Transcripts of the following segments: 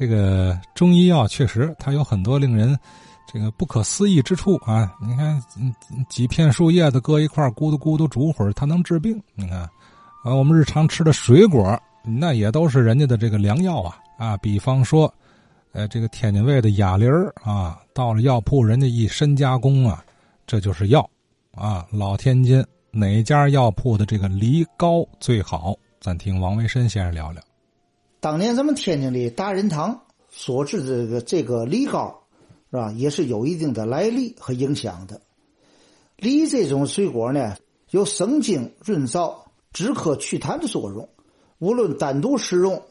这个中医药确实它有很多令人这个不可思议之处啊！你看，几片树叶子搁一块咕嘟咕嘟煮会儿，它能治病。你看，啊，我们日常吃的水果，那也都是人家的这个良药啊啊！比方说，呃，这个天津卫的哑铃啊，到了药铺，人家一深加工啊，这就是药啊！老天津哪家药铺的这个梨膏最好？咱听王维申先生聊聊。当年咱们天津的大仁堂所制的这个这个梨膏，是吧？也是有一定的来历和影响的。梨这种水果呢，有生津润燥、止咳祛痰的作用。无论单独食用，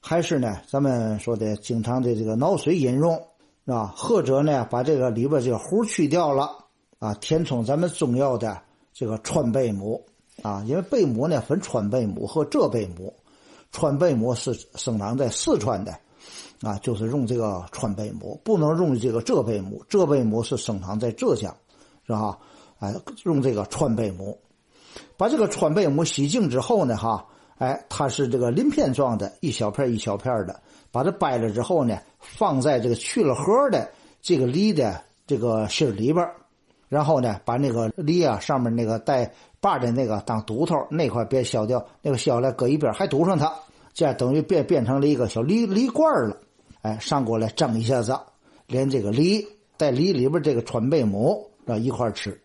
还是呢，咱们说的经常的这个脑水饮用，是吧？或者呢，把这个里边这个核去掉了，啊，填充咱们中药的这个川贝母，啊，因为贝母呢分川贝母和浙贝母。川贝母是生长在四川的，啊，就是用这个川贝母，不能用这个浙贝母。浙贝母是生长在浙江，是吧？哎，用这个川贝母，把这个川贝母洗净之后呢，哈，哎，它是这个鳞片状的，一小片一小片的，把它掰了之后呢，放在这个去了核的这个梨的这个芯里边，然后呢，把那个梨啊上面那个带把的那个当堵头那块别削掉，那个削了搁一边还堵上它。这样等于变变成了一个小梨梨罐了，哎，上锅来蒸一下子，连这个梨带梨里边这个川贝母啊一块吃，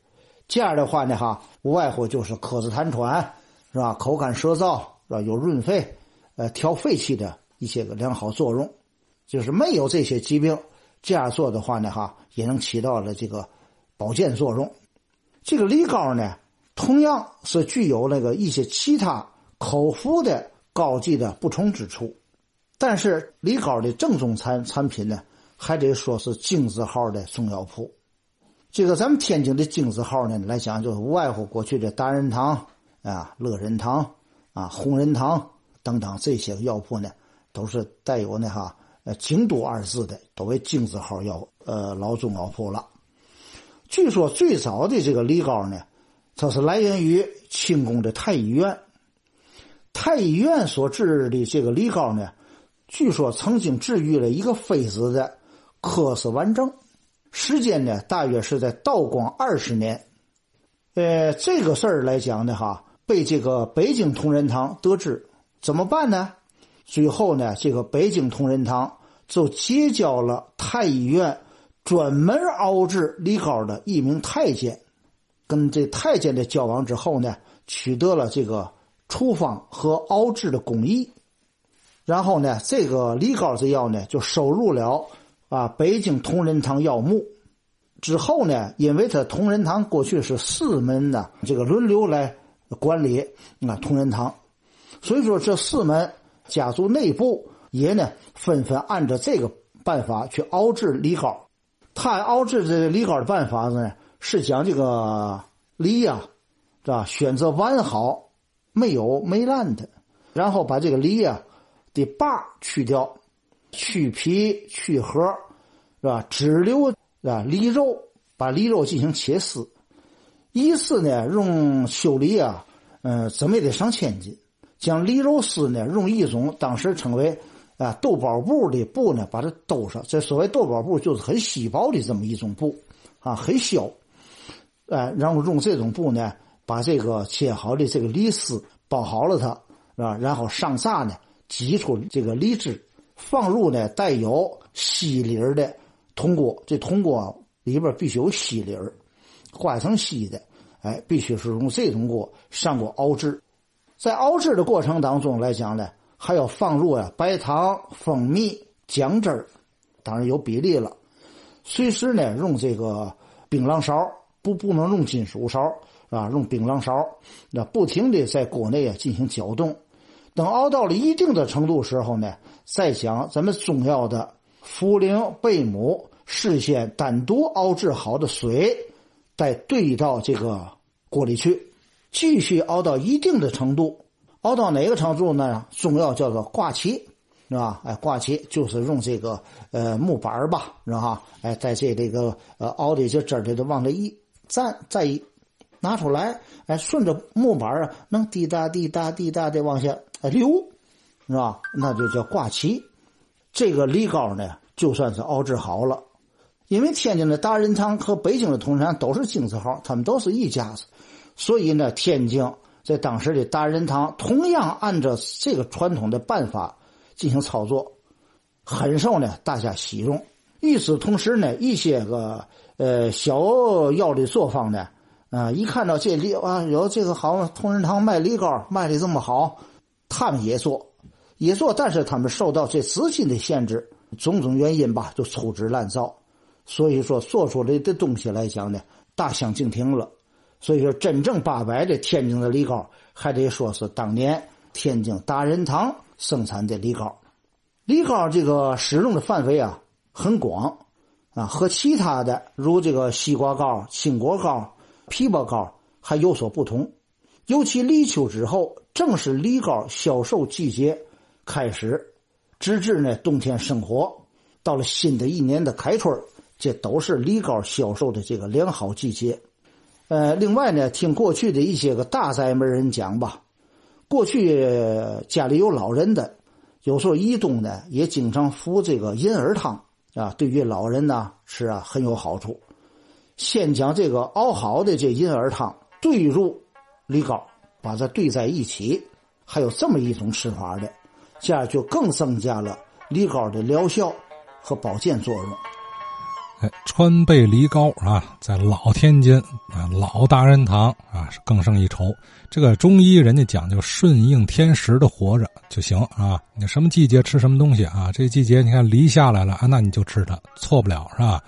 这样的话呢哈，无外乎就是咳嗽痰喘是吧？口干舌燥是吧？有润肺、呃调肺气的一些个良好作用。就是没有这些疾病，这样做的话呢哈，也能起到了这个保健作用。这个梨膏呢，同样是具有那个一些其他口服的。膏剂的不同之处，但是梨膏的正宗产产品呢，还得说是京字号的中药铺。这个咱们天津的京字号呢来讲，就是无外乎过去的大仁堂啊、乐仁堂啊、弘仁堂等等这些药铺呢，都是带有那哈呃京都二字的，都为京字号药呃老中药铺了。据说最早的这个梨膏呢，它是来源于清宫的太医院。太医院所制的这个梨膏呢，据说曾经治愈了一个妃子的咳嗽顽症，时间呢大约是在道光二十年。呃，这个事儿来讲呢，哈，被这个北京同仁堂得知，怎么办呢？最后呢，这个北京同仁堂就结交了太医院专门熬制梨膏的一名太监，跟这太监的交往之后呢，取得了这个。处方和熬制的工艺，然后呢，这个梨膏这药呢就收入了啊北京同仁堂药目。之后呢，因为他同仁堂过去是四门的这个轮流来管理啊同仁堂，所以说这四门家族内部也呢纷纷按照这个办法去熬制梨膏。他熬制这个梨膏的办法呢，是将这个梨呀，是吧？选择完好。没有没烂的，然后把这个梨啊的把去掉，去皮去核，是吧？只留啊梨肉，把梨肉进行切丝。一次呢，用修理啊，嗯，怎么也得上千斤。将梨肉丝呢，用一种当时称为啊豆包布的布呢，把它兜上。这所谓豆包布，就是很稀薄的这么一种布啊，很小。哎，然后用这种布呢。把这个切好的这个梨丝包好了，它是吧？然后上炸呢，挤出这个梨汁，放入呢带有锡粒儿的铜锅。这铜锅里边必须有锡粒儿，换成锡的。哎，必须是用这种锅上锅熬制。在熬制的过程当中来讲呢，还要放入呀白糖、蜂蜜、姜汁儿，当然有比例了。随时呢用这个槟榔勺，不不能用金属勺。啊，用槟榔勺，那不停的在锅内啊进行搅动，等熬到了一定的程度时候呢，再将咱们中药的茯苓、贝母事先单独熬制好的水，再兑到这个锅里去，继续熬到一定的程度，熬到哪个程度呢？中药叫做挂旗，是吧？哎，挂旗就是用这个呃木板吧，是吧？哎，在这这个呃熬的这汁儿里头往这一蘸，再一。拿出来，哎，顺着木板啊，能滴答滴答滴答的往下流，是吧？那就叫挂旗。这个梨膏呢，就算是熬制好了。因为天津的大仁堂和北京的通山都是金字号，他们都是一家子，所以呢，天津在当时的大仁堂同样按照这个传统的办法进行操作，很受呢大家喜用。与此同时呢，一些个呃小药的作坊呢，啊，一看到这梨啊有这个好同仁堂卖梨膏卖的这么好，他们也做，也做，但是他们受到这资金的限制，种种原因吧，就粗制滥造。所以说，做出来的东西来讲呢，大相径庭了。所以说，真正八百的天津的梨膏，还得说是当年天津大仁堂生产的梨膏。梨膏这个使用的范围啊很广啊，和其他的如这个西瓜膏、青果膏、枇杷膏还有所不同。尤其立秋之后，正是梨膏销售季节开始，直至呢冬天生活，到了新的一年的开春这都是梨膏销售的这个良好季节，呃，另外呢，听过去的一些个大宅门人讲吧，过去家里有老人的，有时候一冬呢也经常服这个银耳汤啊，对于老人呢是啊很有好处。先将这个熬好的这银耳汤兑入梨膏，把它兑在一起，还有这么一种吃法的，这样就更增加了梨膏的疗效和保健作用。哎，川贝梨膏啊，在老天津啊，老大仁堂啊，更胜一筹。这个中医人家讲究顺应天时的活着就行啊。你什么季节吃什么东西啊？这季节你看梨下来了啊，那你就吃它，错不了是吧？